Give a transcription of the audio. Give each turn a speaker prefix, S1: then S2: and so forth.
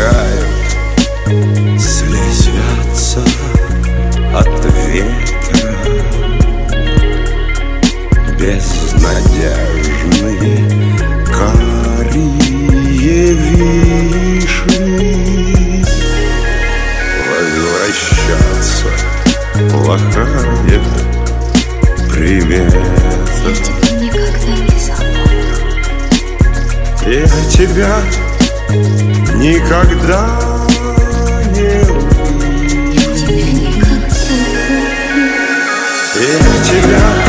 S1: Не
S2: мигают слезятся от ветра. Безнадежные карие вишни Возвращаться плохая примета
S3: Никогда не забуду
S2: Я тебя никогда не увижу Я тебя